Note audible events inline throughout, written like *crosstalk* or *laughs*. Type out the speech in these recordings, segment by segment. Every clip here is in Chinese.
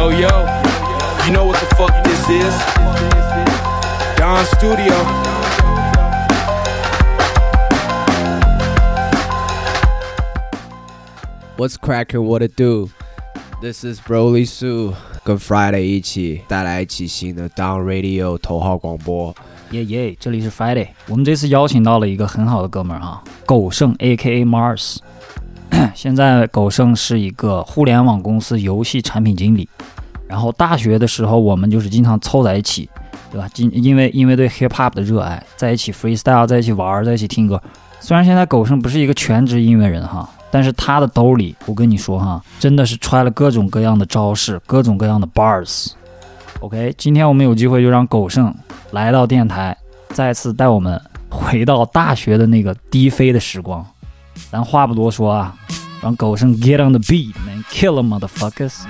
Yo, yo, you know what the fuck this is? Don Studio. What's cracking? What it do? This is Broly Sue，跟 Friday 一起带来一期新的 Down Radio 头号广播。耶耶，这里是 Friday，我们这次邀请到了一个很好的哥们儿哈，狗剩 A.K.A. Mars。 *clears throat* 现在狗剩是一个互联网公司游戏产品经理。然后大学的时候，我们就是经常凑在一起，对吧？因因为因为对 hip hop 的热爱，在一起 freestyle，在一起玩，在一起听歌。虽然现在狗剩不是一个全职音乐人哈，但是他的兜里，我跟你说哈，真的是揣了各种各样的招式，各种各样的 bars。OK，今天我们有机会就让狗剩来到电台，再次带我们回到大学的那个低飞的时光。咱话不多说啊，让狗剩 get on the beat man，kill them motherfuckers。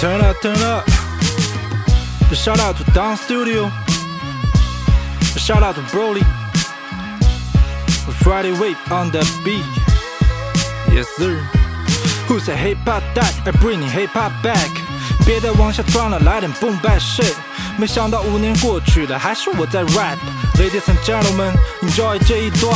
Turn up, turn up. The shout out to Down Studio. The shout out to Broly. The Friday wave on the beat. Yes, sir. Who's a hip hop dad? I bring hip hop back. 别再往下钻了，来点 boom bap shit。 没想到五年过去了，还是我在 rap。Ladies and gentlemen, enjoy 这一段。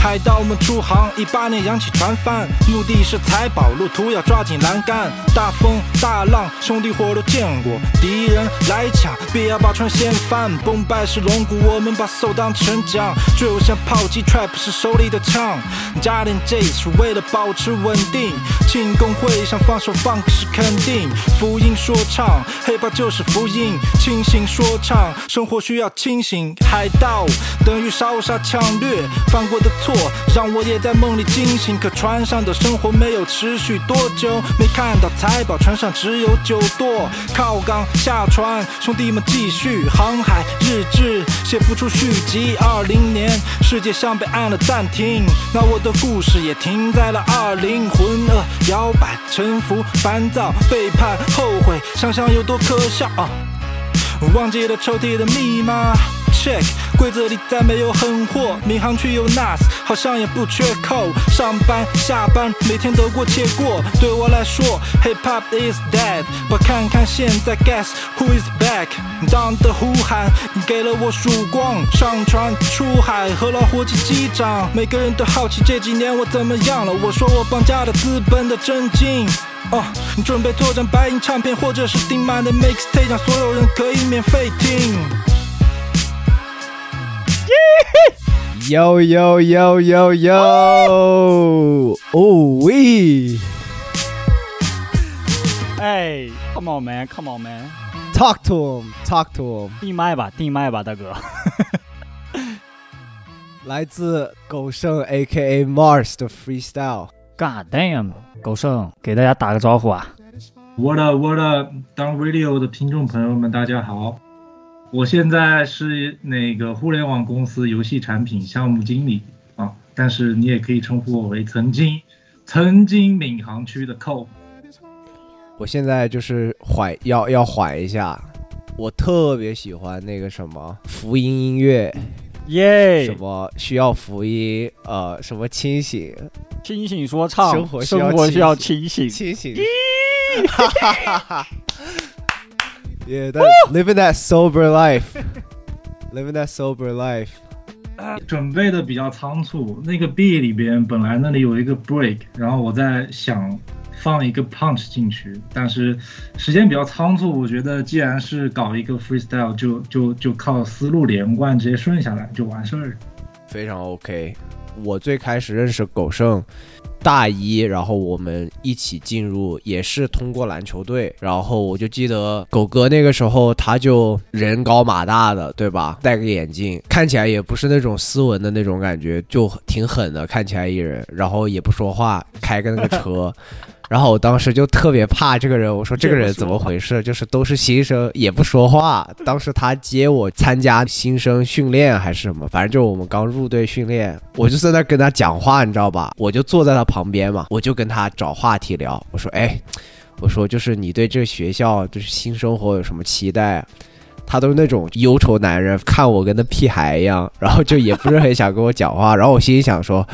海盗们出航，一八年扬起船帆，目的是财宝，路途要抓紧栏杆。大风大浪，兄弟伙都见过，敌人来抢，别要把船掀翻。崩败是龙骨，我们把 soul 当成桨，就像炮击 trap 是手里的枪。加点 J 是为了保持稳定，庆功会上放手放是肯定。福音说唱黑豹就是福音，清醒说唱，生活需要清醒。海盗等于烧杀抢掠，犯过的错让我也在梦里惊醒。可船上的生活没有持续多久，没看到财宝，船上只有酒舵。靠港下船，兄弟们继续航海，日志写不出续集。二零年，世界像被按了暂停，那我的故事也停在了二零。浑噩摇摆，沉浮，烦躁，背叛，后悔，想想有多可笑。啊忘记了抽屉的密码。Check，柜子里再没有狠货，民航区有 NAS，好像也不缺扣。上班下班，每天得过且过。对我来说，Hip Hop is dead。我看看现在，Guess who is back？当的呼喊，给了我曙光。上船出海，和老伙计击掌。每个人都好奇这几年我怎么样了。我说我绑架了资本的真经。哦，你准备做张白银唱片，或者是订满的 mixtape，让所有人可以免费听。Yo yo yo yo yo！哦喂哎，Come on man，Come on man，，Talk to him，Talk to him。定麦吧，定麦吧，大哥。来自狗剩 A.K.A. Mars 的 Freestyle。God damn，狗剩给大家打个招呼啊！What up, what up, Down Radio 的听众朋友们，大家好！我现在是那个互联网公司游戏产品项目经理啊，但是你也可以称呼我为曾经曾经闵行区的寇。我现在就是缓要要缓一下，我特别喜欢那个什么福音音乐，耶什么需要福音，呃，什么清醒，清醒说唱，生活需要生活需要清清醒。清醒。哈哈哈哈 Yeah, that living that sober life, living that sober life. 准备的比较仓促，那个 B 里边本来那里有一个 break，然后我在想放一个 punch 进去，但是时间比较仓促，我觉得既然是搞一个 freestyle，就就就靠思路连贯，直接顺下来就完事儿。非常 OK。我最开始认识狗剩，大一，然后我们一起进入，也是通过篮球队。然后我就记得狗哥那个时候，他就人高马大的，对吧？戴个眼镜，看起来也不是那种斯文的那种感觉，就挺狠的，看起来一人，然后也不说话，开个那个车。然后我当时就特别怕这个人，我说这个人怎么回事？就是都是新生，也不说话。当时他接我参加新生训练还是什么，反正就是我们刚入队训练，我就在那跟他讲话，你知道吧？我就坐在他旁边嘛，我就跟他找话题聊。我说，哎，我说就是你对这个学校就是新生活有什么期待？他都是那种忧愁男人，看我跟那屁孩一样，然后就也不是很想跟我讲话。然后我心里想说。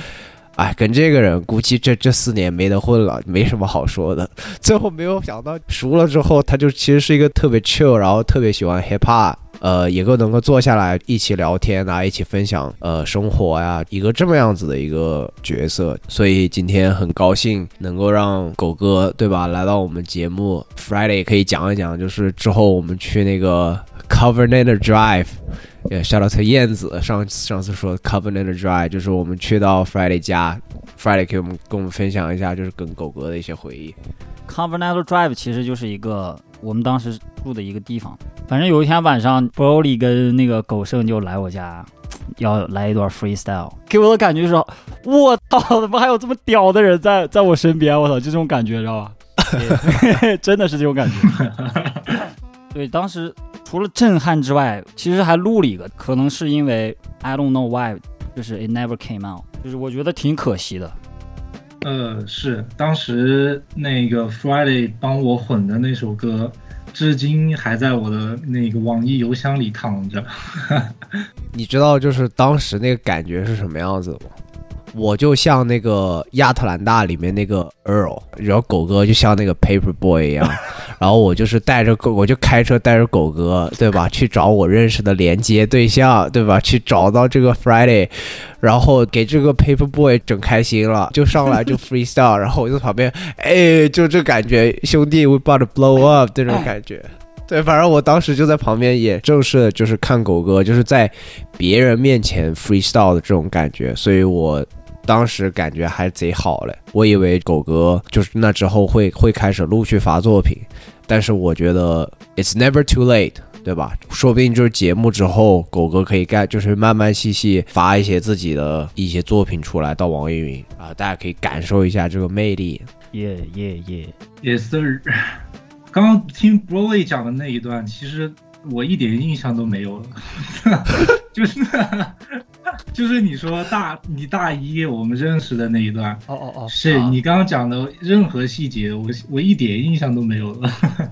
哎，跟这个人估计这这四年没得混了，没什么好说的。最后没有想到熟了之后，他就其实是一个特别 chill，然后特别喜欢 hip hop，呃，也够能够坐下来一起聊天啊，一起分享呃生活呀，一个这么样子的一个角色。所以今天很高兴能够让狗哥对吧来到我们节目，Friday 可以讲一讲，就是之后我们去那个 Covenant Drive。也 shout out to 燕子，上上次说 Covenant Drive 就是我们去到 Friday 家，Friday 给我们跟我们分享一下，就是跟狗哥的一些回忆。Covenant Drive 其实就是一个我们当时住的一个地方。反正有一天晚上，Broly 跟那个狗剩就来我家，要来一段 freestyle，给我的感觉是，我操，怎么还有这么屌的人在在我身边？我操，就这种感觉，知道吧？*laughs* *laughs* 真的是这种感觉。对，当时除了震撼之外，其实还录了一个，可能是因为 I don't know why，就是 it never came out，就是我觉得挺可惜的。呃，是当时那个 Friday 帮我混的那首歌，至今还在我的那个网易邮箱里躺着。*laughs* 你知道就是当时那个感觉是什么样子吗？我就像那个亚特兰大里面那个 Earl，然后狗哥就像那个 Paper Boy 一样，*laughs* 然后我就是带着狗，我就开车带着狗哥，对吧？去找我认识的连接对象，对吧？去找到这个 Friday，然后给这个 Paper Boy 整开心了，就上来就 freestyle，然后我就旁边，哎，就这感觉，兄弟，we about to blow up 这种感觉。对，反正我当时就在旁边，也正是就是看狗哥，就是在别人面前 freestyle 的这种感觉，所以我当时感觉还贼好嘞。我以为狗哥就是那之后会会开始陆续发作品，但是我觉得 it's never too late，对吧？说不定就是节目之后，狗哥可以干，就是慢慢细细发一些自己的一些作品出来到网易云啊，大家可以感受一下这个魅力。耶耶耶！也是，刚刚听 Broly 讲的那一段，其实我一点印象都没有了，*laughs* 就是就是你说大你大一我们认识的那一段，哦哦哦，是你刚刚讲的任何细节，我我一点印象都没有了。*laughs*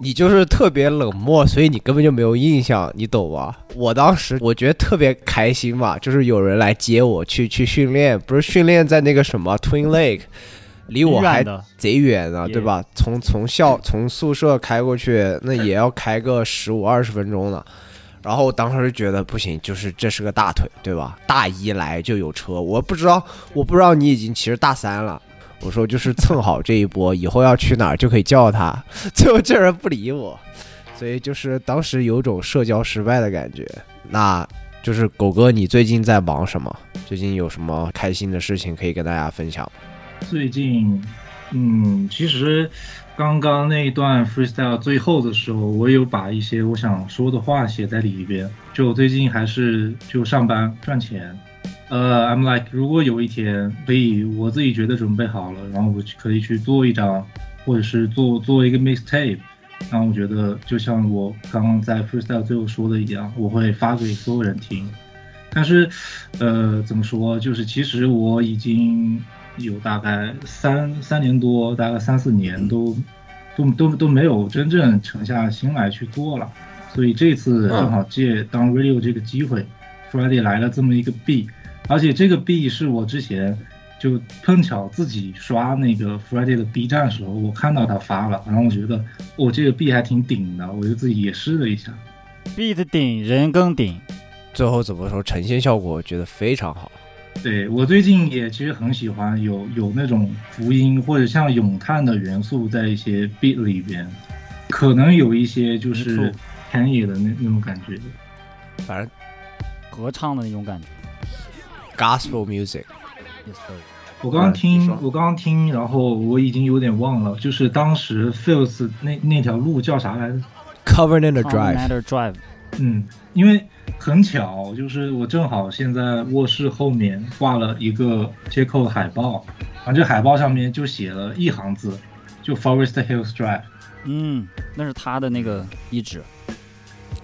你就是特别冷漠，所以你根本就没有印象，你懂吗？我当时我觉得特别开心嘛，就是有人来接我去去训练，不是训练在那个什么 Twin Lake，离我还贼远呢，对吧？从从校从宿舍开过去，那也要开个十五二十分钟呢。然后我当时就觉得不行，就是这是个大腿，对吧？大一来就有车，我不知道，我不知道你已经其实大三了。我说就是蹭好这一波，以后要去哪儿就可以叫他。*laughs* 最后这人不理我，所以就是当时有种社交失败的感觉。那就是狗哥，你最近在忙什么？最近有什么开心的事情可以跟大家分享？最近，嗯，其实刚刚那一段 freestyle 最后的时候，我有把一些我想说的话写在里边。就最近还是就上班赚钱，呃，I'm like，如果有一天可以我自己觉得准备好了，然后我可以去做一张，或者是做做一个 mixtape，然后我觉得就像我刚刚在 freestyle 最后说的一样，我会发给所有人听。但是，呃，怎么说？就是其实我已经有大概三三年多，大概三四年都都都都没有真正沉下心来去做了。所以这次正好借当 radio 这个机会，Friday 来了这么一个 B，而且这个 B 是我之前就碰巧自己刷那个 Friday 的 B 站的时候，我看到他发了，然后我觉得我、这个 B 还挺顶的，我就自己也试了一下。beat 顶人更顶，最后怎么说呈现效果，我觉得非常好。对我最近也其实很喜欢有有那种福音或者像咏叹的元素在一些 beat 里边，可能有一些就是错 Kanye 的那那种感觉。反正合唱的那种感觉。gospel music，Yes, sir. 我刚刚听，我刚刚听，然后我已经有点忘了，就是当时 Fields 那那条路叫啥来着？Covenant Drive，Covenant Drive，嗯，因为很巧，就是我正好现在卧室后面挂了一个接口的海报，然后这海报上面就写了一行字，就 Forest Hills Drive。嗯，那是他的那个一址。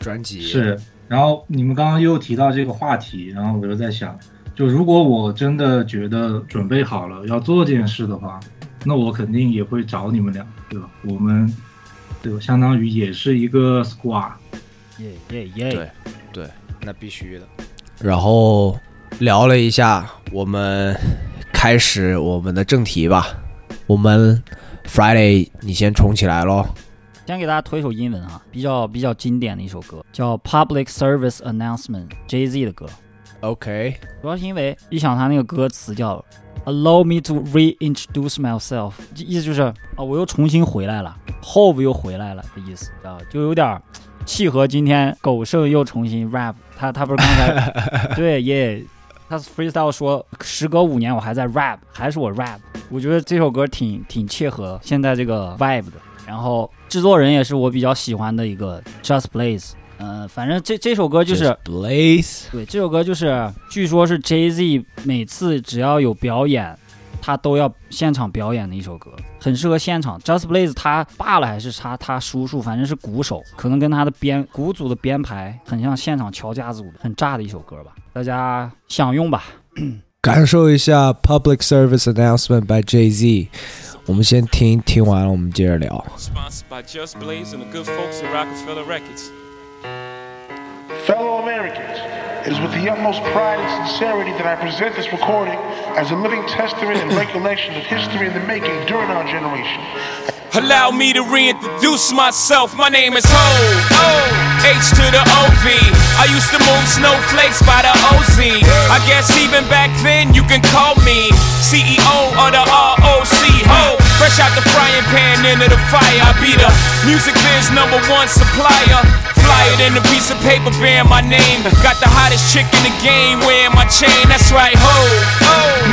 专辑是，然后你们刚刚又提到这个话题，然后我就在想，就如果我真的觉得准备好了要做这件事的话，那我肯定也会找你们俩，对吧？我们对吧？相当于也是一个 squad。耶耶耶！对对，那必须的。然后聊了一下我们开始我们的正题吧。我们 Friday，你先冲起来喽。先给大家推一首英文啊，比较比较经典的一首歌，叫《Public Service Announcement》，Jay Z 的歌。OK，主要是因为一想他那个歌词叫 “Allow me to reintroduce myself”，意思就是啊，我又重新回来了，Hope 又回来了的意思，知道？就有点儿契合今天狗剩又重新 rap，他他不是刚才 *laughs* 对耶，他 freestyle 说时隔五年我还在 rap，还是我 rap，我觉得这首歌挺挺切合现在这个 vibe 的。然后制作人也是我比较喜欢的一个 Just Blaze，嗯、反正这这首歌就是 Blaze。对，这首歌就是，据说是 Jay Z 每次只要有表演，他都要现场表演的一首歌，很适合现场。Just Blaze 他爸了还是他他叔叔，反正是鼓手，可能跟他的编鼓组的编排很像现场敲架子鼓，很炸的一首歌吧，大家享用吧。感受一下 Public Service Announcement by Jay Z。我们先听，听完了我们接着聊。Sponsored by Just Blaze and the good folks at Rockefeller Records. Fellow Americans, it is with the utmost pride and sincerity that I present this recording as a living testament and recollection of history in the making during our generation. Allow me to reintroduce myself. My name is Ho. H to the OV. I used to move snowflakes by the OZ. I guess even back then you can call me into the fire. I be the music biz number one supplier. Fly it in a piece of paper bearing my name. Got the hottest chick in the game wearing my chain. That's right, ho.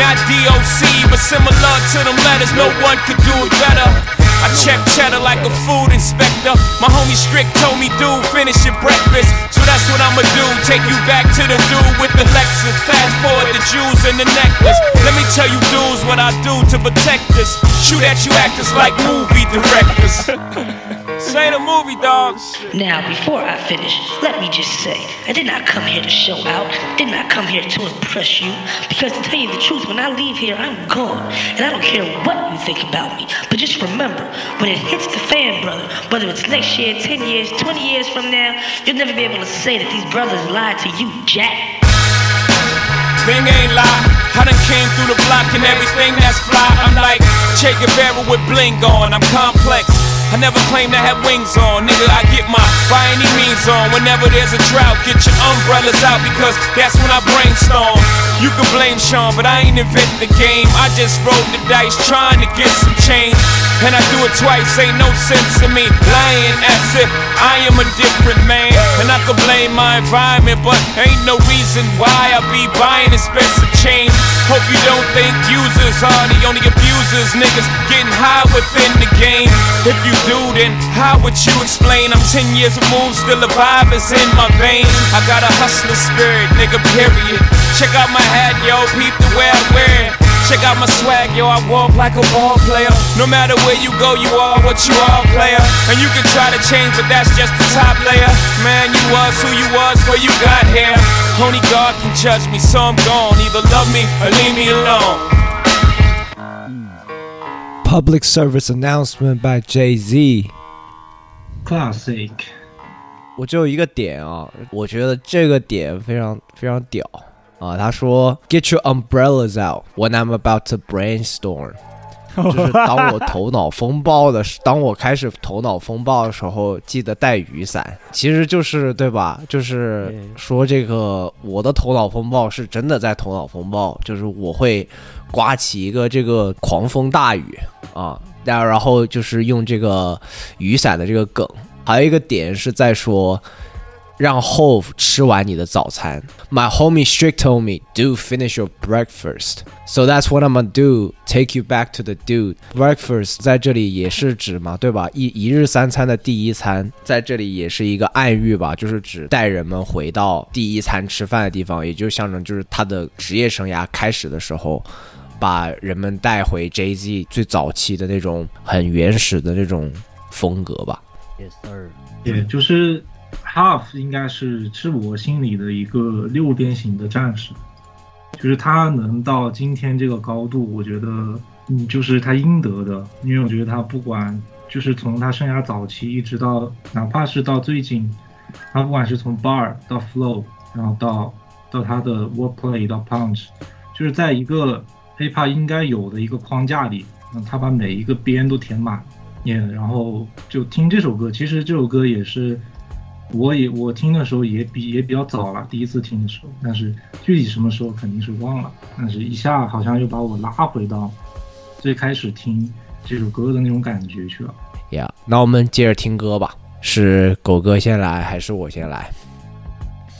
Not DOC, but similar to them letters. No one could do it better. I check cheddar like a food inspector. My homie Strick told me, dude, finish your breakfast. So that's what I'ma do. Take you back to the dude with the Lexus. Fast forward the jewels and the necklace. Let me tell you, dudes, what I do to protect us. Shoot at you actors like movie directors. *laughs* Say the movie, dog. Now, before I finish, let me just say, I did not come here to show out, did not come here to impress you, because to tell you the truth, when I leave here, I'm gone, and I don't care what you think about me. But just remember, when it hits the fan, brother, whether it's next year, 10 years, 20 years from now, you'll never be able to say that these brothers lied to you, Jack. Thing ain't lie. I done came through the block and everything that's fly. I'm like Che Guevara with bling on. I'm complex. I never claim to have wings on. Nigga, I get my by any means on. Whenever there's a drought, get your umbrellas out because that's when I brainstorm. You can blame Sean, but I ain't inventing the game. I just rolled the dice trying to get some change. And I do it twice, ain't no sense in me lying as if I am a different man. And I could blame my environment, but ain't no reason why I be buying expensive change. Hope you don't think users are the only abusers. Niggas getting high within the game. If you do, then how would you explain? I'm 10 years removed, still a vibe is in my veins. I got a hustler spirit, nigga, period. Check out my hat, yo, peep the way I wear it. Check out my swag, yo, I walk like a ball player. No matter where you go, you are what you are, player. And you can try to change, but that's just the top layer. Man, you was who you was before you got here. Only God can judge me, so I'm gone. Either love me or leave me alone Public Service Announcement by Jay Z。 Classic，我只有一个点啊，我觉得这个点非常非常屌啊。他说：“Get your umbrellas out when I'm about to brainstorm。” 就是当我头脑风暴的时，当我开始头脑风暴的时候，记得带雨伞。其实就是对吧？就是说这个我的头脑风暴是真的在头脑风暴，就是我会刮起一个这个狂风大雨啊，然然后就是用这个雨伞的这个梗。还有一个点是在说，让 Hove 吃完你的早餐。My homie strict told me, "Do finish your breakfast." So that's what I'm gonna do. Take you back to the dude. Breakfast 在这里也是指嘛，对吧？一一日三餐的第一餐，在这里也是一个暗喻吧，就是指带人们回到第一餐吃饭的地方，也就象征就是他的职业生涯开始的时候。把人们带回 Jay Z 最早期的那种很原始的那种风格吧。Yes sir。也就是 Half 应该是是我心里的一个六边形的战士，就是他能到今天这个高度，我觉得嗯就是他应得的，因为我觉得他不管就是从他生涯早期一直到哪怕是到最近，他不管是从 Bar 到 Flow，然后到到他的 Wordplay 到 Punch，就是在一个 hiphop 应该有的一个框架里，嗯，他把每一个边都填满，也然后就听这首歌。其实这首歌也是，我也我听的时候也比也比较早了，第一次听的时候，但是具体什么时候肯定是忘了，但是一下好像又把我拉回到最开始听这首歌的那种感觉去了。呀，那我们接着听歌吧，是狗哥先来还是我先来？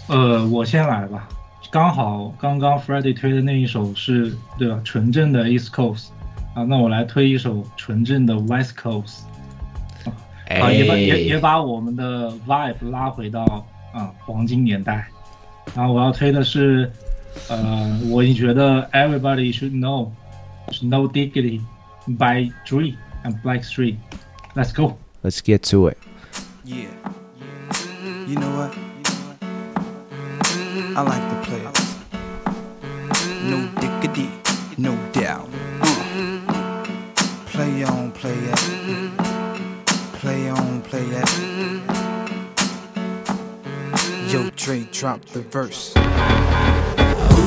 呃，我先来吧。刚好刚刚 Friday 推的那一首是对吧？纯正的 East Coast 啊，那我来推一首纯正的 West Coast 啊，也把也也把我们的 vibe 拉回到啊黄金年代。然后我要推的是，呃，我觉得 Everybody should know No Diggity by Dre and Black Street。Let's go. Let's get to it. Yeah. You know what? I like the players. No diggity, no doubt. Uh. Play on, play it. Play on, play it. Yo, Dre, drop the verse.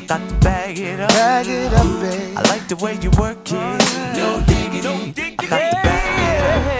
I got to bag it up. bag it up, babe. I like the way you work it, no diggity. I got to bag it up.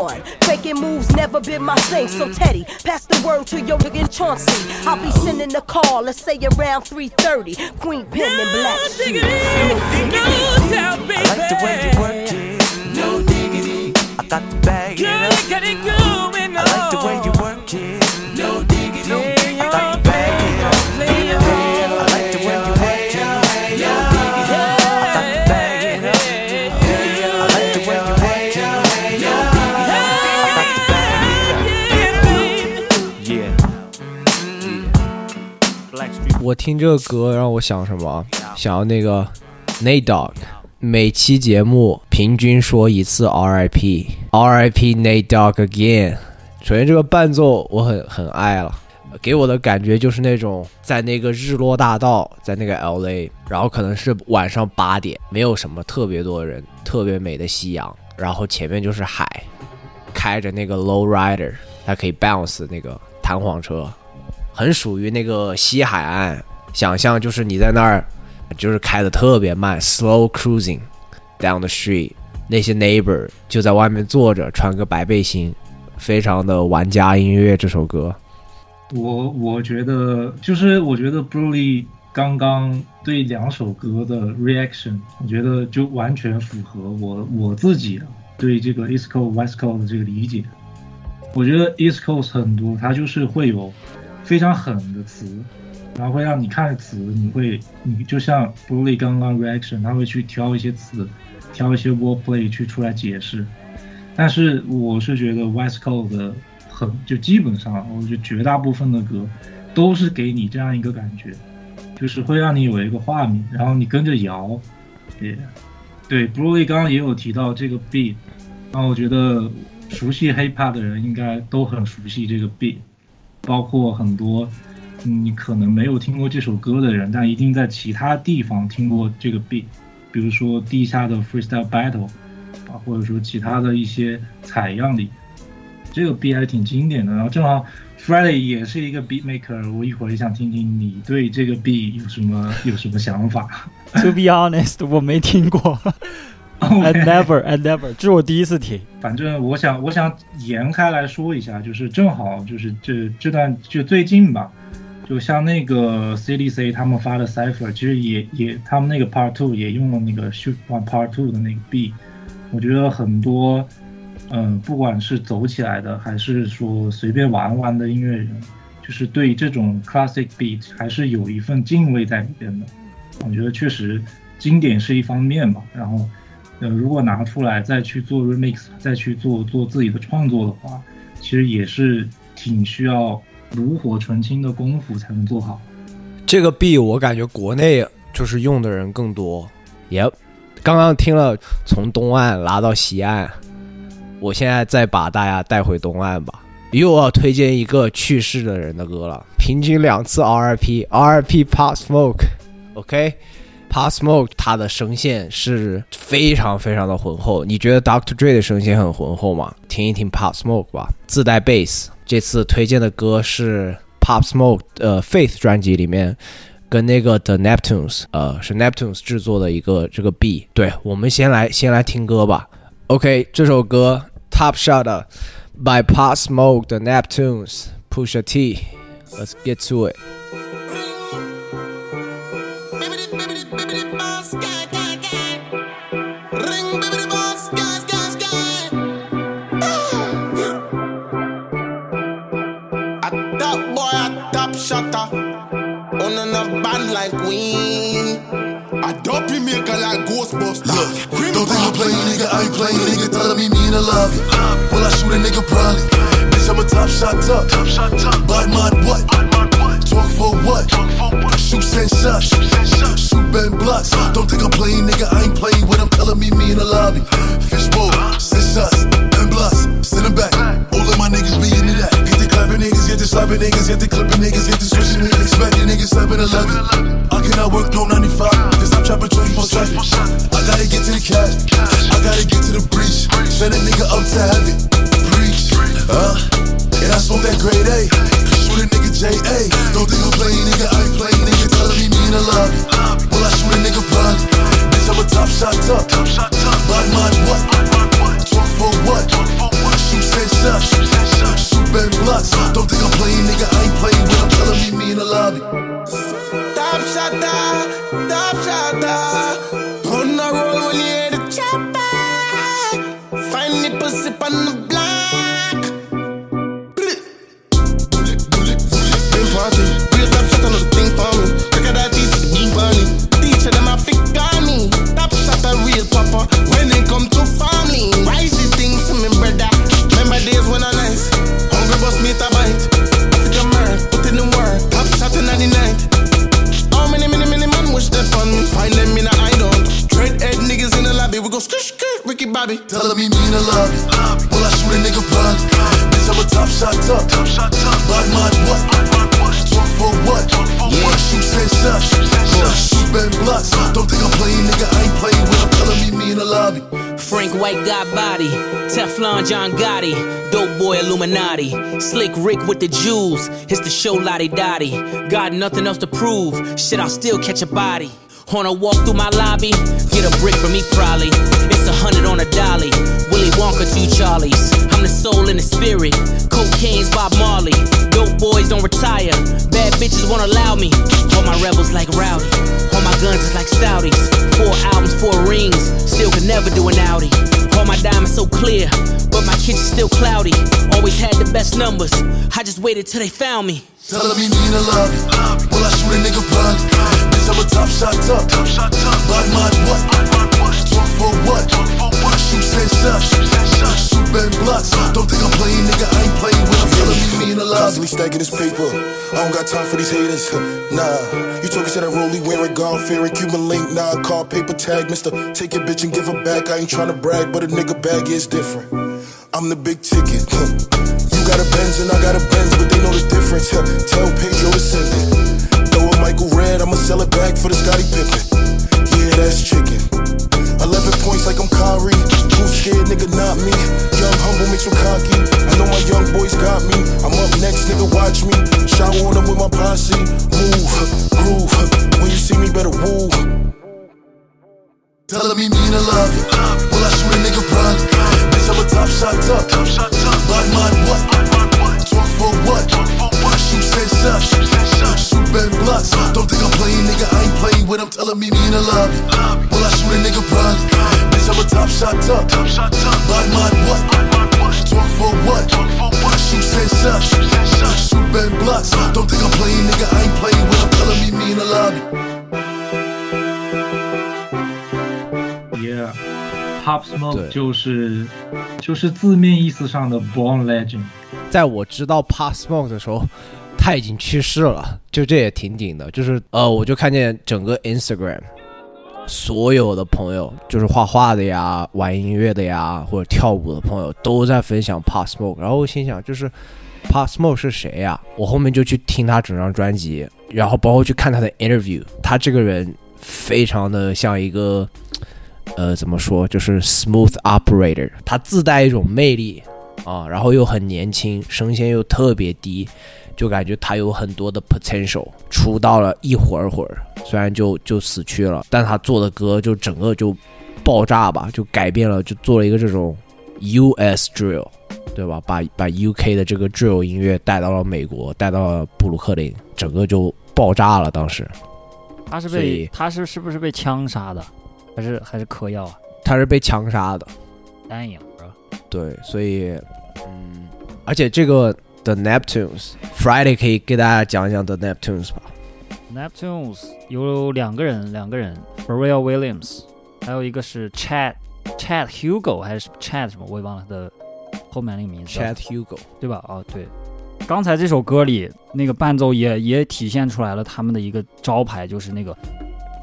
Faking moves never been my thing. So Teddy, pass the word to your nigga Chauncey. I'll be sending a call, let's say around 3:30. Queen Pen and Black Shoes. I like the way you work it, no diggity. I got to bag it up. I like the way you 我听这个歌让我想什么？想要那个 Nate Dogg，每期节目平均说一次 RIP，RIP Nate Dogg again。首先这个伴奏我很很爱了，给我的感觉就是那种在那个日落大道，在那个 LA，然后可能是晚上八点，没有什么特别多人，特别美的夕阳，然后前面就是海，开着那个 Low Rider，它可以 bounce 那个弹簧车，很属于那个西海岸。想象就是你在那儿，就是开的特别慢，slow cruising down the street，那些 neighbor 就在外面坐着，穿个白背心，非常的玩家音乐这首歌。我我觉得就是我觉得 Broly 刚刚对两首歌的 reaction，我觉得就完全符合我我自己对这个 East Coast West Coast 的这个理解。我觉得 East Coast 很多它就是会有非常狠的词，然后会让你看着词，你会你就像 Broly 刚刚 reaction，他会去挑一些词，挑一些 wordplay 去出来解释。但是我是觉得 West Coast 的很就基本上，我觉得绝大部分的歌都是给你这样一个感觉，就是会让你有一个画面，然后你跟着摇。也对，Broly 刚刚也有提到这个 beat，然后我觉得熟悉 hip hop 的人应该都很熟悉这个 beat，包括很多你可能没有听过这首歌的人，但一定在其他地方听过这个 beat，比如说地下的 freestyle battle 啊，或者说其他的一些采样里，这个 beat 还挺经典的。然后正好 Friday 也是一个 beat maker，我一会儿也想听听你对这个 beat 有什么有什么想法。To be honest，我没听过。*laughs* I never, I never，这是我第一次听。反正我想，我想延开来说一下，就是正好就是这这段就最近吧，就像那个 CDC 他们发的 Cipher，其实也也他们那个 Part Two 也用了那个 Shoot One Part Two 的那个 B，我觉得很多，嗯，不管是走起来的，还是说随便玩玩的音乐人，就是对这种 Classic Beat 还是有一份敬畏在里边的。我觉得确实经典是一方面吧，然后。呃，如果拿出来再去做 remix，再去做做自己的创作的话，其实也是挺需要炉火纯青的功夫才能做好。这个 B 我感觉国内就是用的人更多。也刚刚听了从东岸拉到西岸，我现在再把大家带回东岸吧。又要推荐一个去世的人的歌了，平均两次 RIP，RIP Pop Smoke，OK、Pop Smoke 他的声线是非常非常的浑厚，你觉得 Dr. Dre 的声线很浑厚吗？听一听 Pop Smoke 吧，自带 bass。这次推荐的歌是 Pop Smoke 呃 Faith 专辑里面跟那个 The Neptunes 呃是 Neptunes 制作的一个这个 B。对，我们先来先来听歌吧。OK，这首歌 Top Shot 的 by Pop Smoke The Neptunes Pusha T，Let's get to it。Top shotter. On a band like we. A dopey maker like Ghostbusters. Look, don't think I'm playing, nigga. I ain't playing, nigga. Telling me me in the lobby. Will I shoot a nigga? Probably. Bitch, I'm a top shot up. Top shot up. Bad man, what? Talk for what? Talk for what? Shoot send shots. Shoot bend blocks. Don't think I'm playing, nigga. I ain't playing with them. Telling me me in the lobby. Fishbowl, send shots, bend blocks. Send them back. All of my niggas be get the slapping niggas, get the clipping niggas, get the switching niggas. Expecting niggas 7 Eleven. I cannot work no 95. Cause I'm trapping 24 7. I gotta get to the cash. I gotta get to the breach. Send a nigga up to heaven. Preach. Uh, and I sold that grade A. Shoot a nigga J.A. Don't think I'm playing, nigga. I ain't playing, nigga. Illuminati, slick Rick with the jewels. It's the show Lottie Dottie. Got nothing else to prove. Shit, I'll still catch a body. On a walk through my lobby, get a brick from me probably. It's a hundred on a dolly. Willy Wonka, two Charlies. I'm the soul and the spirit. Cocaine's Bob Marley. Dope boys don't retire. Bad bitches won't allow me. All my rebels like rowdy. All my guns is like Saudis. Four albums, four rings. Still could never do an Audi. All my diamonds so clear, but my kitchen's still cloudy. Always had the best numbers. I just waited till they found me. Telling me mean a love it. Will I shoot a nigga probably? Bitch, I'm a top shot up. Bad man, what? Talk for what? Shoot send shots. Shoot bend blocks. Don't think I'm playing, nigga. I ain't playing when I'm telling me mean a love Constantly stacking this paper. I don't got time for these haters. Nah, you talking to that rollie wearing God fearing Cuban link. Nah, car paper tag, mister. Take your bitch and give her back. I ain't trying to brag, but a nigga bag is different. I'm the big ticket. You got a Benz and I got a Benz, but they know the difference. Tell Pedro to send it. Throw a Michael Red, I'ma sell it back for the Scotty Pippen. Yeah, that's chicken. 11 points like I'm Kyrie. Who scared, nigga, not me. Young, humble, mixed with cocky. I know my young boys got me. I'm up next, nigga, watch me. Shower on them with my posse. Move, groove. When you see me, better woo. Telling me mean a love it. Will I shoot a nigga probably? Bitch, I'm a top shot up. Bad man, what? Talk for what? Shoot send shots. Shoot bend blocks. Don't think I'm playing, nigga. I ain't playing when I'm telling me mean a love it. Will I shoot a nigga probably? Bitch, I'm a top shot up. Bad man, what? Talk for what? Shoot send shots. Shoot bend blocks. Don't think I'm playing, nigga. I ain't playing when I'm telling me mean a love it. Pop 对 Smoke 就是就是字面意思上的 Born Legend。在我知道 Pop Smoke 的时候，他已经去世了，就这也挺顶的。就是呃，我就看见整个 Instagram 所有的朋友，就是画画的呀、玩音乐的呀，或者跳舞的朋友，都在分享 Pop Smoke。然后我心想，就是 Pop Smoke 是谁呀？我后面就去听他整张专辑，然后包括去看他的 interview。他这个人非常的像一个。呃，怎么说，就是 smooth operator，他自带一种魅力啊，然后又很年轻，声线又特别低，就感觉他有很多的 potential。出道了一会儿会儿，虽然就就死去了，但他做的歌就整个就爆炸吧，就改变了，就做了一个这种 US drill，对吧？把把 UK 的这个 drill 音乐带到了美国，带到了布鲁克林，整个就爆炸了。当时他是被他是是不是被枪杀的，还是还是嗑药啊？他是被枪杀的。单影是吧？对，所以，嗯，而且这个 The Neptunes Friday 可以给大家讲一讲 The Neptunes 吧。Neptunes 有两个人，两个人 f a r r e l l Williams，还有一个是 Chad Chad Hugo 还是 Chad 什么，我也忘了他的后面那个名字。Chad Hugo 对吧？哦，对。刚才这首歌里那个伴奏也也体现出来了他们的一个招牌，就是那个，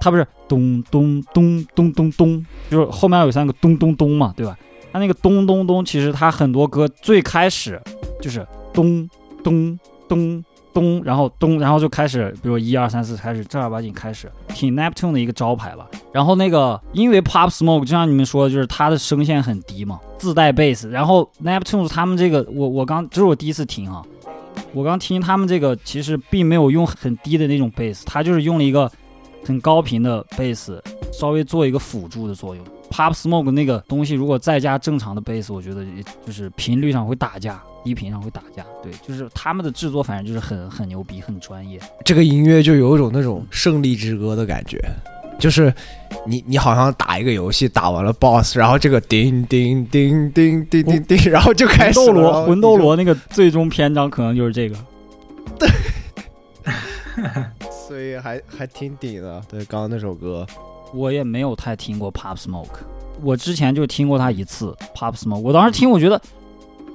他不是咚咚咚咚咚咚，就是后面有三个咚咚咚嘛，对吧？他那个咚咚咚，其实他很多歌最开始就是咚咚咚咚，然后咚，然后就开始，比如一二三四开始正儿八经开始，挺 Neptune 的一个招牌吧。然后那个因为 Pop Smoke 就像你们说的，就是他的声线很低嘛，自带贝斯。然后 Neptune 他们这个，我我刚这是我第一次听啊，我刚听他们这个其实并没有用很低的那种贝斯，他就是用了一个很高频的贝斯，稍微做一个辅助的作用。Pop Smoke 那个东西如果再加正常的贝斯，我觉得也就是频率上会打架，低频上会打架。对，就是他们的制作反正就是很很牛逼，很专业。这个音乐就有一种那种胜利之歌的感觉，就是你你好像打一个游戏打完了 BOSS，然后这个叮叮叮叮叮叮叮，然后就开始魂斗罗，了魂斗罗那个最终篇章可能就是这个。*laughs* 所以还还挺顶的。对，刚刚那首歌，我也没有太听过 Pop Smoke，我之前就听过他一次 Pop Smoke，我当时听我觉得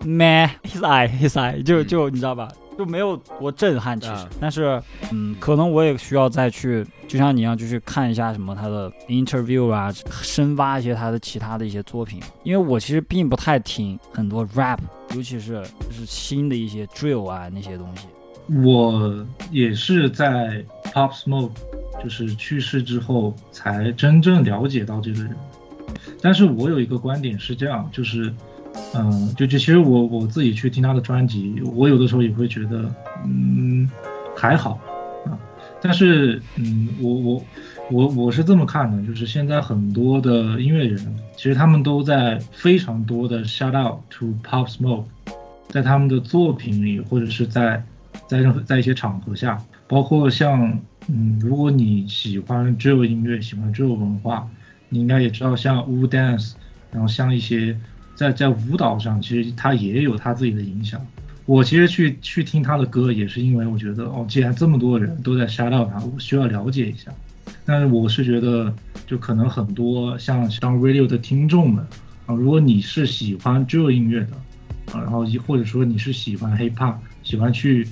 ，man his eye his eye 就就你知道吧，就没有多震撼。其实，啊但是嗯，可能我也需要再去，就像你一样，就去看一下什么他的 interview 啊，深挖一些他的其他的一些作品。因为我其实并不太听很多 rap，尤其是就是新的一些 drill 啊那些东西。我也是在 Pop Smoke 就是去世之后，才真正了解到这个人。但是我有一个观点是这样，就是，嗯、就就其实我我自己去听他的专辑，我有的时候也会觉得，嗯，还好啊。但是，嗯，我我我我是这么看的，就是现在很多的音乐人，其实他们都在非常多的 shout out to Pop Smoke，在他们的作品里，或者是在在任何在一些场合下，包括像嗯，如果你喜欢 drill 音乐，喜欢 drill 文化，你应该也知道像 Wu Dance，然后像一些在在舞蹈上，其实他也有他自己的影响。我其实去去听他的歌，也是因为我觉得哦，既然这么多人都在 shut out 他，我需要了解一下。但是我是觉得，就可能很多像当 radio 的听众们啊，如果你是喜欢 drill 音乐的啊，然后或者说你是喜欢 hip hop，喜欢去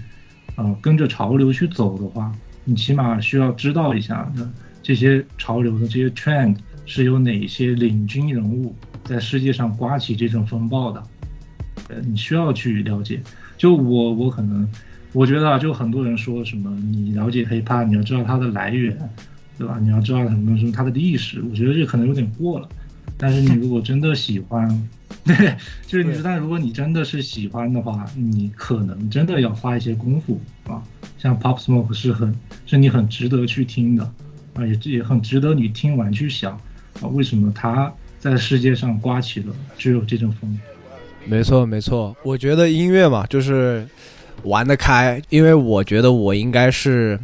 呃跟着潮流去走的话，你起码需要知道一下那这些潮流的这些 trend 是有哪些领军人物在世界上刮起这种风暴的，呃，你需要去了解。就我我可能我觉得啊，就很多人说什么你了解 hip hop，你要知道它的来源，对吧？你要知道什么什么它的历史，我觉得这可能有点过了。但是你如果真的喜欢，*laughs* 对，就是你，但如果你真的是喜欢的话，你可能真的要花一些功夫啊。像 Pop Smoke 是很是你很值得去听的啊，也也很值得你听完去想啊，为什么他在世界上刮起了只有这阵风。没错，没错。我觉得音乐嘛，就是玩得开，因为我觉得我应该是，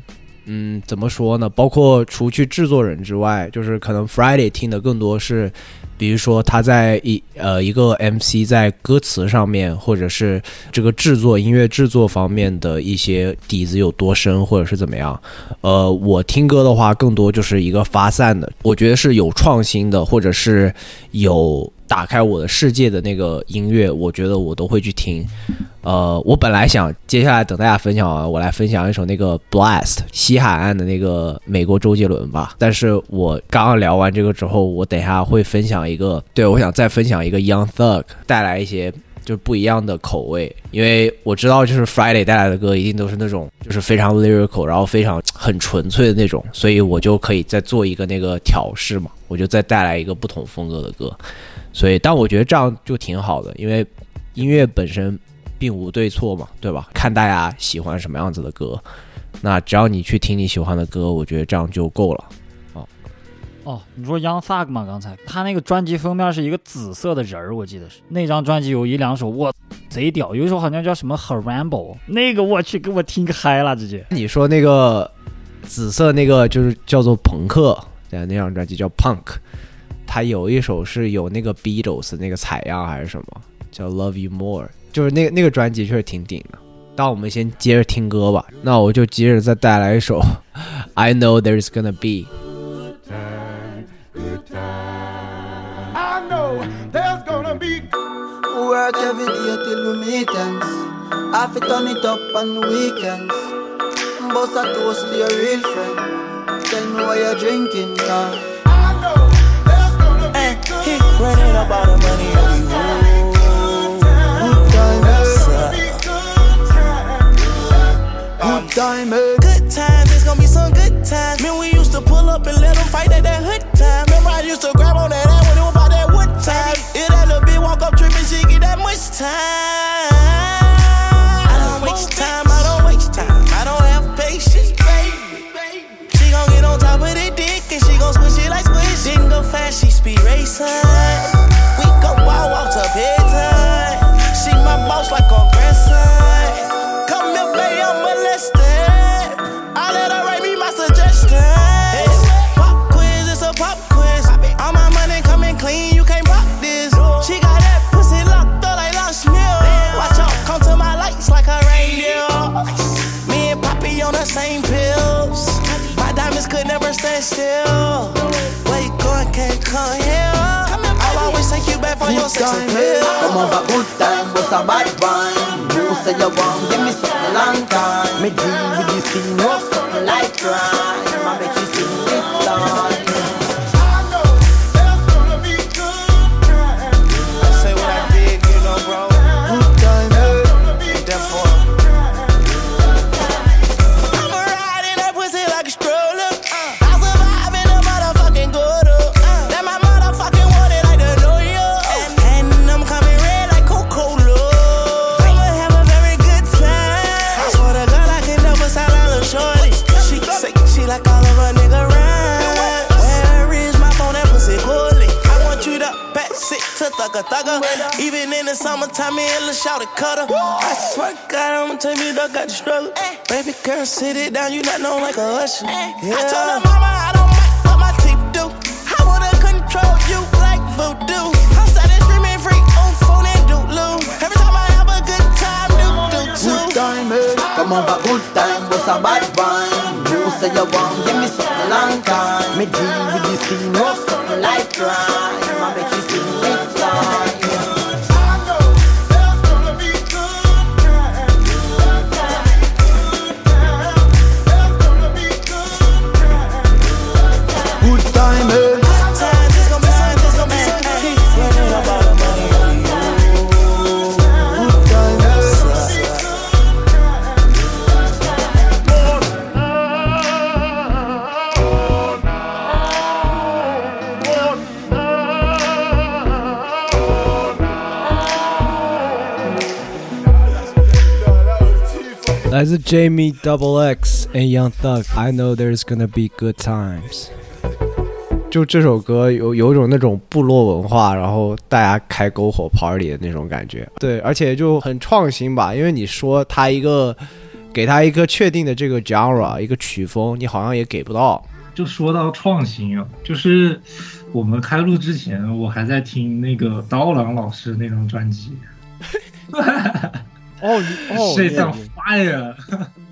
嗯，怎么说呢？包括除去制作人之外，就是可能 Friday 听的更多是，比如说他在一呃一个 MC 在歌词上面，或者是这个制作音乐制作方面的一些底子有多深，或者是怎么样。呃，我听歌的话，更多就是一个发散的，我觉得是有创新的，或者是有打开我的世界的那个音乐，我觉得我都会去听。呃，我本来想接下来等大家分享完，我来分享一首那个 Blast 西海岸的那个美国周杰伦吧。但是我刚刚聊完这个之后，我等下会分享一个，对我想再分享一个 Young Thug，带来一些就是不一样的口味，因为我知道就是 Friday 带来的歌一定都是那种就是非常 lyrical，然后非常很纯粹的那种，所以我就可以再做一个那个调试嘛，我就再带来一个不同风格的歌。所以，但我觉得这样就挺好的，因为音乐本身并无对错嘛，对吧？看大家喜欢什么样子的歌，那只要你去听你喜欢的歌，我觉得这样就够了。哦，哦你说 Young Thug 吗？刚才他那个专辑封面是一个紫色的人儿，我记得是那张专辑有一两首，我，贼屌，有一首好像叫什么 Harambe，那个我去给我听嗨了，直接。你说那个紫色那个就是叫做朋克，对，那张专辑叫 Punk，它有一首是有那个 Beatles 那个采样还是什么，叫 Love You More，就是那个那个专辑确实挺顶的。那我们先接着听歌吧，那我就接着再带来一首 I *laughs* Know There's Gonna Be。 I know there's gonna be Work every day till we meet ends. I fit turn it up on the weekends. Bust a toast to your real friend. Tell me what you're drinking, yeah. He running all the money on the road. Good times, good times, it's gonna be some good times. Man, we used to pull up and let them fight at that hood time. You say God, I'ma tell you, dog got the struggle. Baby girl, sit it down, you not known like a usher. Yeah. I told her mama I don't mind what my teeth do. I wanna control you like voodoo. I'm started screaming free on phone and doodloo. Every time I have a good time, do do too. good time, eh? Come over, good time, what's a bad wine? You say you want, give me something long time. Me deal with this scene, rough something like crime. I make you sing this line. 来自 Jamie Double X and Young Thug，I know there's gonna be good times。就这首歌有有种那种部落文化，然后大家开篝火 party 的那种感觉。对，而且就很创新吧，因为你说他一个给他一个确定的这个 genre 一个曲风，你好像也给不到。就说到创新啊，就是我们开录之前，我还在听那个刀郎老师那张专辑。*laughs* *laughs* *laughs* 哦，哦 *laughs* 那 on fire，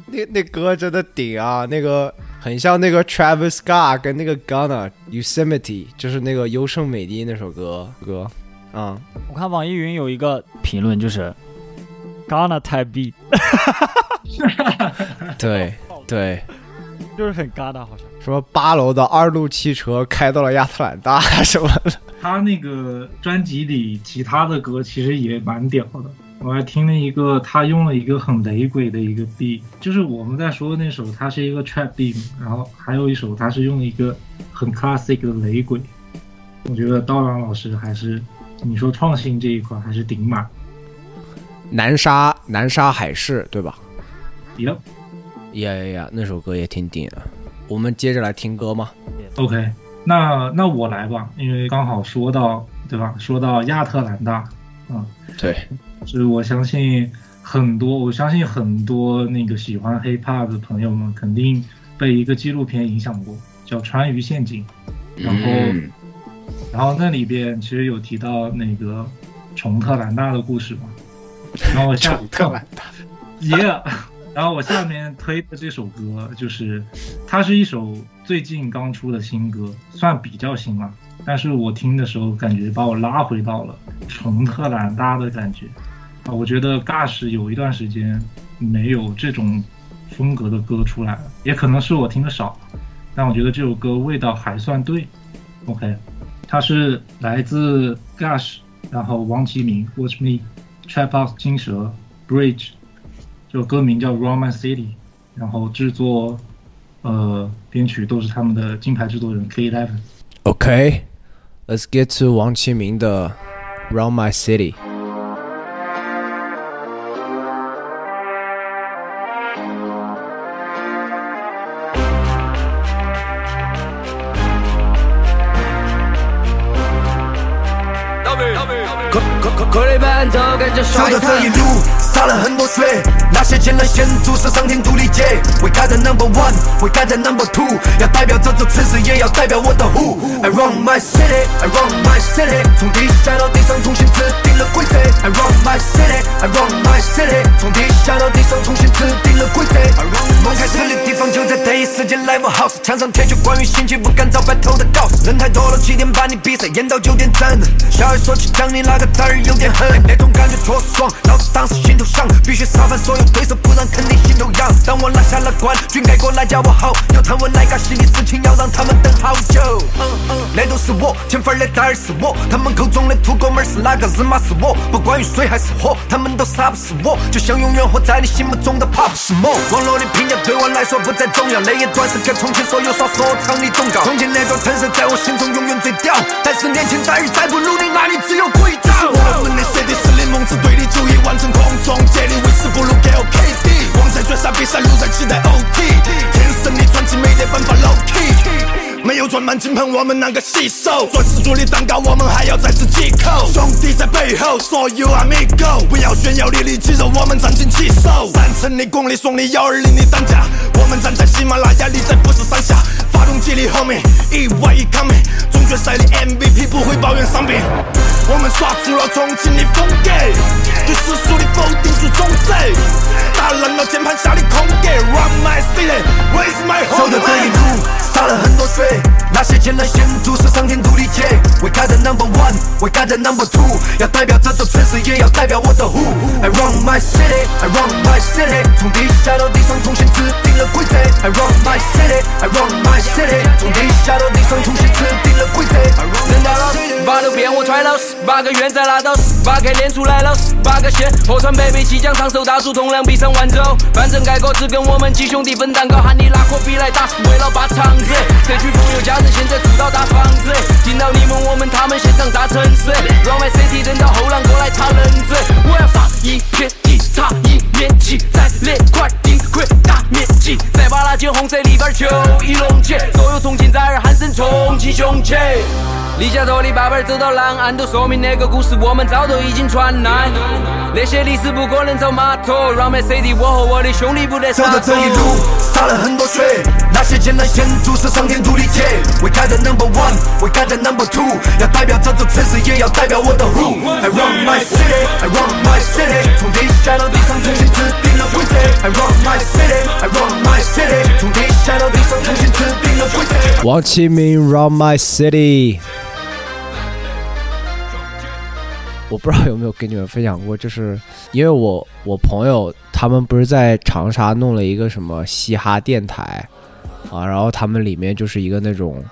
那那歌真的顶啊！那个很像那个 Travis Scott 跟那个 Ghana Yosemite，就是那个优胜美地那首歌歌啊。我看网易云有一个评论，就是 Ghana type beat，*laughs* 对对，就是很 Ghana 好像。什么八楼的二路汽车开到了亚特兰大什么的。他那个专辑里其他的歌其实也蛮屌的。我还听了一个，他用了一个很雷鬼的一个 beat，就是我们在说的那首，它是一个 trap beat，然后还有一首他是用了一个很 classic 的雷鬼。我觉得刀郎老师还是你说创新这一块还是顶满。南沙南沙海市对吧？Yep，呀呀呀，那首歌也挺顶啊。我们接着来听歌吗？OK，那那我来吧，因为刚好说到对吧？说到亚特兰大，嗯，对，就是我相信很多，我相信很多那个喜欢 hiphop 的朋友们肯定被一个纪录片影响过，叫《川渝陷阱》，然后、嗯然后那里边其实有提到那个重特兰大的故事嘛，然后我下重特兰大，Yeah。然后我下面推的这首歌，就是它是一首最近刚出的新歌，算比较新了。但是我听的时候，感觉把我拉回到了重特兰大的感觉啊！我觉得 Gush 有一段时间没有这种风格的歌出来了，也可能是我听的少，但我觉得这首歌味道还算对。OK，它是来自 Gash，然后王其明 Watch Me Trap Out 金蛇 Bridge。这首歌名叫《Run My City》，然后制作、呃编曲都是他们的金牌制作人 K Eleven。OK，Let's、get to 王启明的《Round My City》。走甩的这一路洒了很多血，那些艰难险阻是上天独理解。We got the number one, we got the number two，要代表这座城市，也要代表我的 Who。I run my city, I run my city，从地下到地上重新制定了规则。I run my city, I run my city，从地下到地上重新制定了规则。I run 梦开始的地方就在第一时间 live house，墙上贴着关于兴趣不敢早白头的告示，人太多了，七点把你比赛演到九点整。小孩说起讲你那个字儿有点狠，那种感觉确实爽，老子当时心头想，必须杀翻所有对手，不然肯定心头痒。当我拿下了冠军，该过来叫我好，有他们来个心里事情要让他们等好久。那都是我，前分的崽儿是我，他们口中的土哥们儿是哪个日妈是我，不管于水还是火，他们都杀不死我，就像永远活在你心目中的 pop 是我。网络的评价对我来说不再重要，那一段时间重庆所有耍说唱的忠告，重庆那座城市在我心中永远最屌，但是年轻在于再不努力，哪里只有鬼找。我们的设计师的梦是对的主意，完成空中接力，为时不如给我 KD。王者绝杀比赛，路在期待 OT，天生的传奇没得办法 low key。没有装满金盆，我们啷个洗手？钻石做的蛋糕，我们还要再吃几口。兄弟在背后说 You are me go，不要炫耀你的肌肉，我们站紧起手。三层的功力，送你幺二零的单价，我们站在喜马拉雅，你在富士山下。发动机的后面，意外一卡面，总决赛的 MVP 不会抱怨伤病。我们耍出了重庆的风格，对世俗的否定属种子，打烂了键盘下的空格。Run my city，Where's my home？走的这一路洒了很多血那些艰难险阻是上天读的劫。We got the number one, we got the number two，要代表这座城市，也要代表我的 Who。I run my city, I run my city，从地下到地上重新制定了规则。I run my city, I run my city，从地下到地上重新制定了规则。人到了，把头变我揣了，八个圆在拉倒，八个练出来了，八个线，破川 baby 即将长手，大竹同量比上万州，反正改过只跟我们几兄弟分蛋糕，喊你拿货币来打，是为了把场子。社区朋友家人现在住到大房子，听到你们我们他们现场大城市，Run my city 等到后浪过来插轮子，我要发一片地，插一面旗，再列块地块大面积，再把那件红色里边就一弄起，所有重庆崽儿喊声重庆雄起。李家头的爸爸走到南岸，都说明那个故事我们早都已经传来。那些历史不可能走马头，Run my city，我和我的兄弟不得洒脱走的这一。路洒了很多血，那些艰难险阻是上天注定劫。We got the number one, we got the number two，要代表这座城市，也要代表我的 Who。I run my city, I run my city，从地下到地上重新制定了规则。I run my city, I run my city，从地下到地上重新制定了规则。王启明 Run My City。我不知道有没有跟你们分享过，就是因为我我朋友他们不是在长沙弄了一个什么嘻哈电台啊，然后他们里面就是一个那种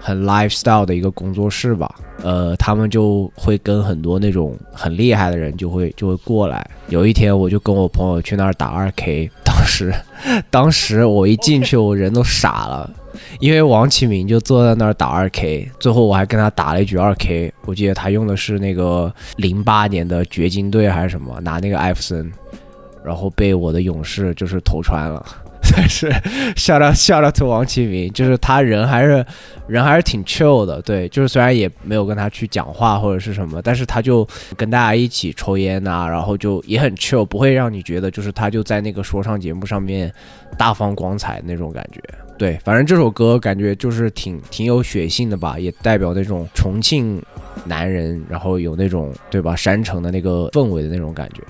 很 lifestyle 的一个工作室吧，呃，他们就会跟很多那种很厉害的人就会就会过来。有一天我就跟我朋友去那儿打二 K，当时当时我一进去我人都傻了。因为王启明就坐在那儿打二 K，最后我还跟他打了一局二 K，我记得他用的是那个零八年的掘金队还是什么，拿那个艾弗森，然后被我的勇士就是投穿了。但是笑到笑到 to 王启明，就是他人还是人还是挺 chill 的，对，就是虽然也没有跟他去讲话或者是什么，但是他就跟大家一起抽烟呐、然后就也很 chill，不会让你觉得就是他就在那个说唱节目上面大放光彩那种感觉。对，反正这首歌感觉就是挺挺有血性的吧，也代表那种重庆男人，然后有那种对吧山城的那个氛围的那种感觉。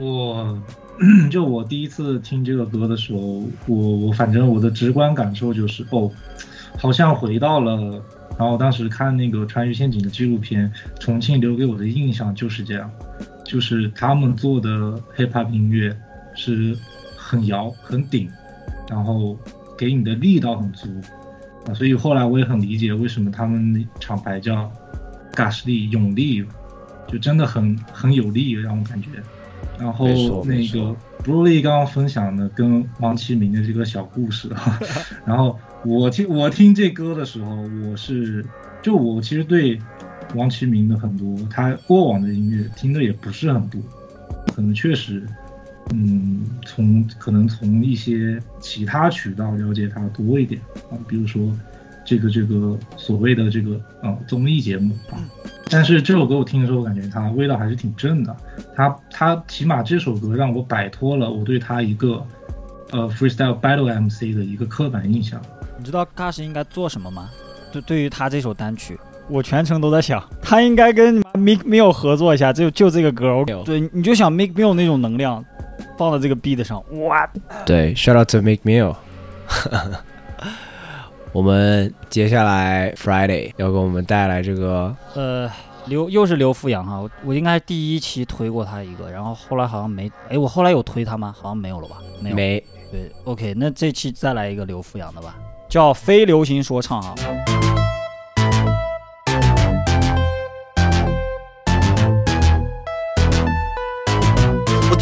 我 *clears throat* 就我第一次听这个歌的时候，我我反正我的直观感受就是，哦，好像回到了。然后当时看那个《川渝陷阱》的纪录片，重庆留给我的印象就是这样，就是他们做的 hip hop 音乐是很摇很顶，然后给你的力道很足啊，所以后来我也很理解为什么他们厂牌叫 Gash 力勇力，就真的很很有力，让我感觉。然后那个 Broly 刚刚分享的跟王启明的这个小故事，*laughs* 然后我听我听这歌的时候，我是就我其实对王启明的很多他过往的音乐听的也不是很多，可能确实，嗯，从可能从一些其他渠道了解他多一点啊，比如说这个这个所谓的这个呃综艺节目啊。但是这首歌我听的时候，我感觉它味道还是挺正的。它它起码这首歌让我摆脱了我对它一个呃 freestyle battle MC 的一个刻板印象。你知道 Gash 应该做什么吗？就对于他这首单曲，我全程都在想，他应该跟 Mick Mill 合作一下，就就这个歌。我对，你就想 Mick Mill 那种能量，放到这个 beat 上，哇！对，shout out to Make Meal。*laughs* 我们接下来 Friday 要给我们带来这个呃，刘又是刘富阳哈，我我应该第一期推过他一个，然后后来好像没，哎，我后来有推他吗？好像没有了吧？没有。没。对，OK，那这期再来一个刘富阳的吧，叫非流行说唱哈。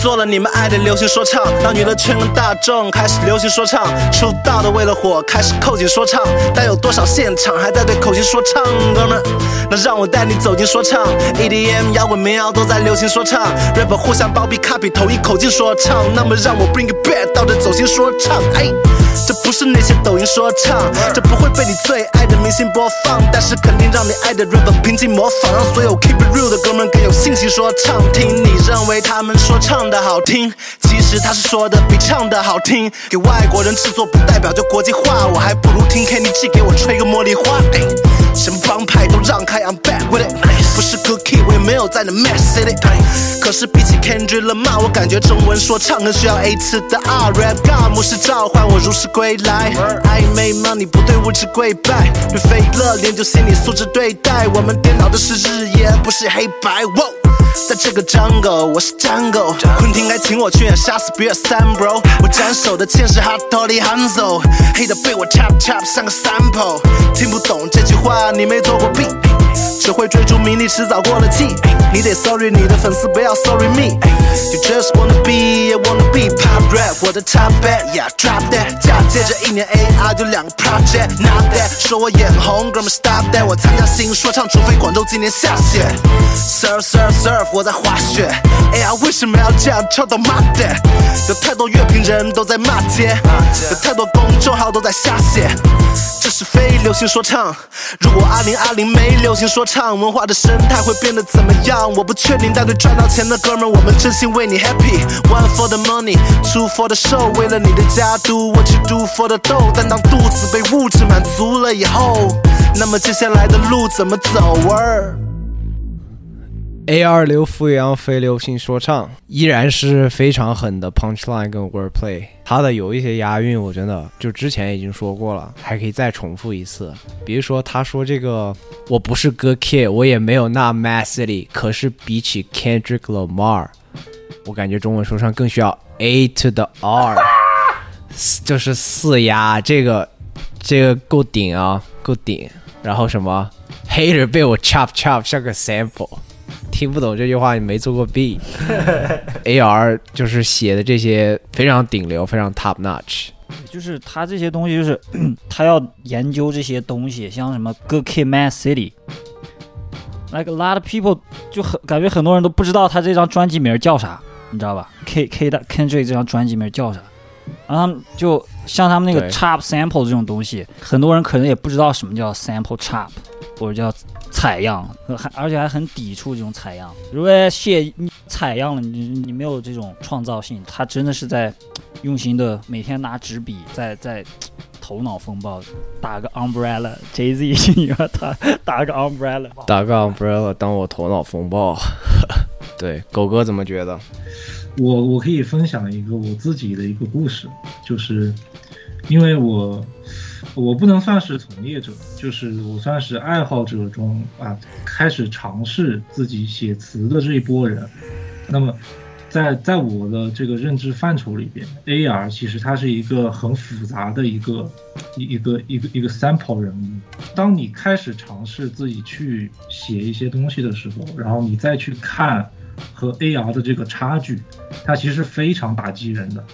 做了你们爱的流行说唱，让娱乐圈跟大众开始流行说唱。出道的为了火，开始扣紧说唱。但有多少现场还在对口型说唱？哥们，那让我带你走进说唱。EDM、摇滚、民谣都在流行说唱。rapper 互相包庇、copy，同一口径说唱。那么让我 bring it back 到这走心说唱。哎，这不是那些抖音说唱，这不会被你最爱的明星播放，但是肯定让你爱的 rapper 平静模仿，让所有 keep it real 的哥们更有信心说唱。听你认为他们说唱的好听，其实他是说的比唱的好听。给外国人制作不代表就国际化，我还不如听 Kenny G 给我吹个茉莉花。哎，什么帮派都让开，I'm back with it。不是 cookie，我也没有在那 mess i t y。可是比起 Kendrick Lamar，我感觉中文说唱更需要 A 次的 R rap God 牧师召唤我如实归来。I made money 不对物质跪拜，对非乐练就心理素质对待。我们颠倒的是日夜，不是黑白。Wo 在这个 jungle，我是 jungle，昆汀该请我去演杀死比尔三 bro，我斩首的剑是 hard Tolly Hanzo，黑的被我 chop chop 像个 sample，听不懂这句话你没做过 B，只会追逐名利迟早过了气，你得 sorry 你的粉丝不要 sorry me，you just wanna be，I wanna be pop rap，我的 top bet，yeah drop that，嫁接着一年 AR 就两个 project，not that，说我眼红，哥们 stop that，我参加新说唱，除非广州今年下雪 sir sir serve。我在滑雪，哎呀，为什么要这样吵到妈的？有太多乐评人都在骂街，有太多公众号都在瞎写。这是非流行说唱。如果二零二零没流行说唱，文化的生态会变得怎么样？我不确定，但对赚到钱的哥们，我们真心为你 happy。One for the money, two for the show，为了你的家，do what you do for the dough。但当肚子被物质满足了以后，那么接下来的路怎么走儿？A 二刘富阳非流行说唱依然是非常狠的 punchline 跟 wordplay，他的有一些押韵，我真的就之前已经说过了，还可以再重复一次。比如说他说这个我不是 good kid，我也没有那 mad city，可是比起 Kendrick Lamar，我感觉中文说唱更需要 A to the R，*laughs* 就是四押，这个这个够顶啊，够顶。然后什么 hater 被我 chop chop 像个 sample。听不懂这句话，你没做过 B。*laughs* A R 就是写的这些非常顶流，非常 top notch。就是他这些东西，就是 *clears throat* 他要研究这些东西，像什么 Good Kid, Mad City。Like a lot of people 就很感觉很多人都不知道他这张专辑名叫啥，你知道吧？K K 的 Kendrick 这张专辑名叫啥？然后就像他们那个 chop sample 这种东西，很多人可能也不知道什么叫 sample chop 或者叫采样，还而且还很抵触这种采样。如果写你采样了，你你没有这种创造性，他真的是在用心的每天拿纸笔在在头脑风暴，打个 umbrella Jay Z，你说他打个 umbrella，打个 umbrella 当我头脑风暴。*laughs* 对，狗哥怎么觉得？我我可以分享一个我自己的一个故事，就是因为我我不能算是从业者，就是我算是爱好者中啊开始尝试自己写词的这一波人。那么在在我的这个认知范畴里边，AR 其实它是一个很复杂的一个一一个一个一个 sample 人物。当你开始尝试自己去写一些东西的时候，然后你再去看。和 AR 的这个差距，它其实非常打击人的，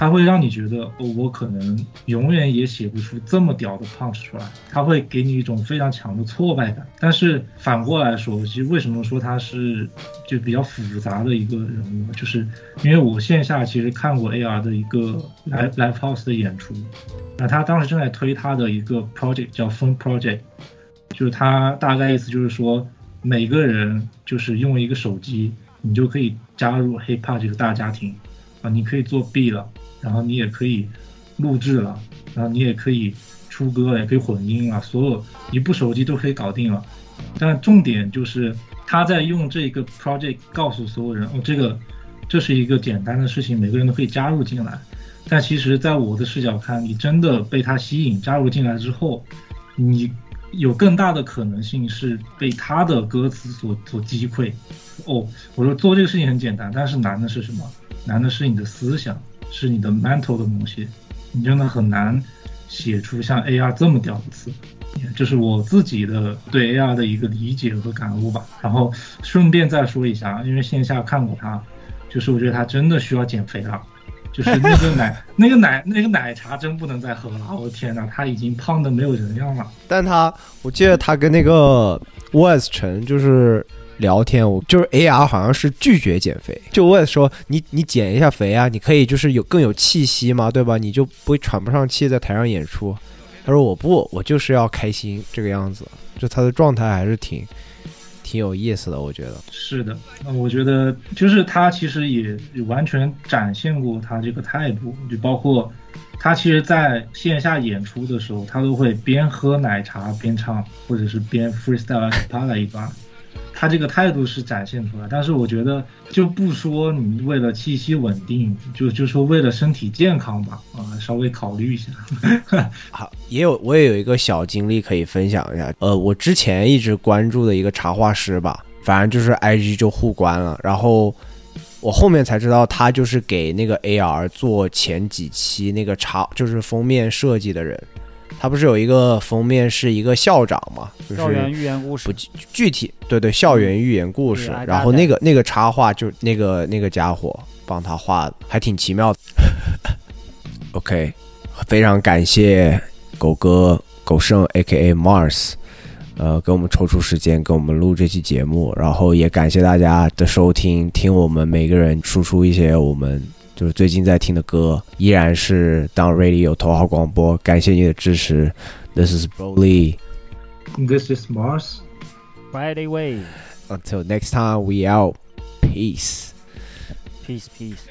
它会让你觉得，哦，我可能永远也写不出这么屌的 punch 出来，它会给你一种非常强的挫败感。但是反过来说，其实为什么说它是就比较复杂的一个人物，就是因为我线下其实看过 AR 的一个 live live house 的演出，那他当时正在推他的一个 project 叫 Phone Project，就是他大概意思就是说。每个人就是用一个手机，你就可以加入 hiphop 这个大家庭，啊，你可以做 B 了，然后你也可以录制了，然后你也可以出歌了，也可以混音了，所有一部手机都可以搞定了。但重点就是他在用这个 project 告诉所有人，哦，这个这是一个简单的事情，每个人都可以加入进来。但其实，在我的视角看，你真的被他吸引加入进来之后，你有更大的可能性是被他的歌词所所击溃。哦，我说做这个事情很简单，但是难的是什么？难的是你的思想，是你的 mental 的东西，你真的很难写出像 AR 这么屌的词。这是我自己的对 AR 的一个理解和感悟吧。然后顺便再说一下，因为线下看过他，就是我觉得他真的需要减肥了。就是那个奶，*laughs* 那个奶，那个奶茶真不能再喝了！我的天哪，他已经胖的没有人样了。但他，我记得他跟那个 Wes 陈就是聊天，我就是 AR 好像是拒绝减肥，就 Wes 说你你减一下肥啊，你可以就是有更有气息嘛，对吧？你就不会喘不上气在台上演出。他说我不，我就是要开心这个样子，就他的状态还是挺。挺有意思的，我觉得是的。那我觉得就是他其实也完全展现过他这个态度，就包括他其实在线下演出的时候，他都会边喝奶茶边唱，或者是边 freestyle 啪啦一段。他这个态度是展现出来，但是我觉得就不说你为了气息稳定，就就说为了身体健康吧，啊，稍微考虑一下。*laughs* 好，也有我也有一个小经历可以分享一下。呃，我之前一直关注的一个插画师吧，反正就是 IG 就互关了，然后我后面才知道他就是给那个 AR 做前几期那个插，就是封面设计的人。他不是有一个封面是一个校长嘛？就是校园寓言故事。不具体，对对，校园寓言故事。然后那个那个插画就那个那个家伙帮他画的，还挺奇妙的。OK，非常感谢狗哥狗剩 A.K.A Mars，呃，给我们抽出时间给我们录这期节目，然后也感谢大家的收听，听我们每个人输出一些我们。就是最近在听的歌，依然是当 Radio 头号广播。感谢你的支持。This is Broly. This is Mars. Friday Wave. Until next time, we out. Peace. Peace, peace.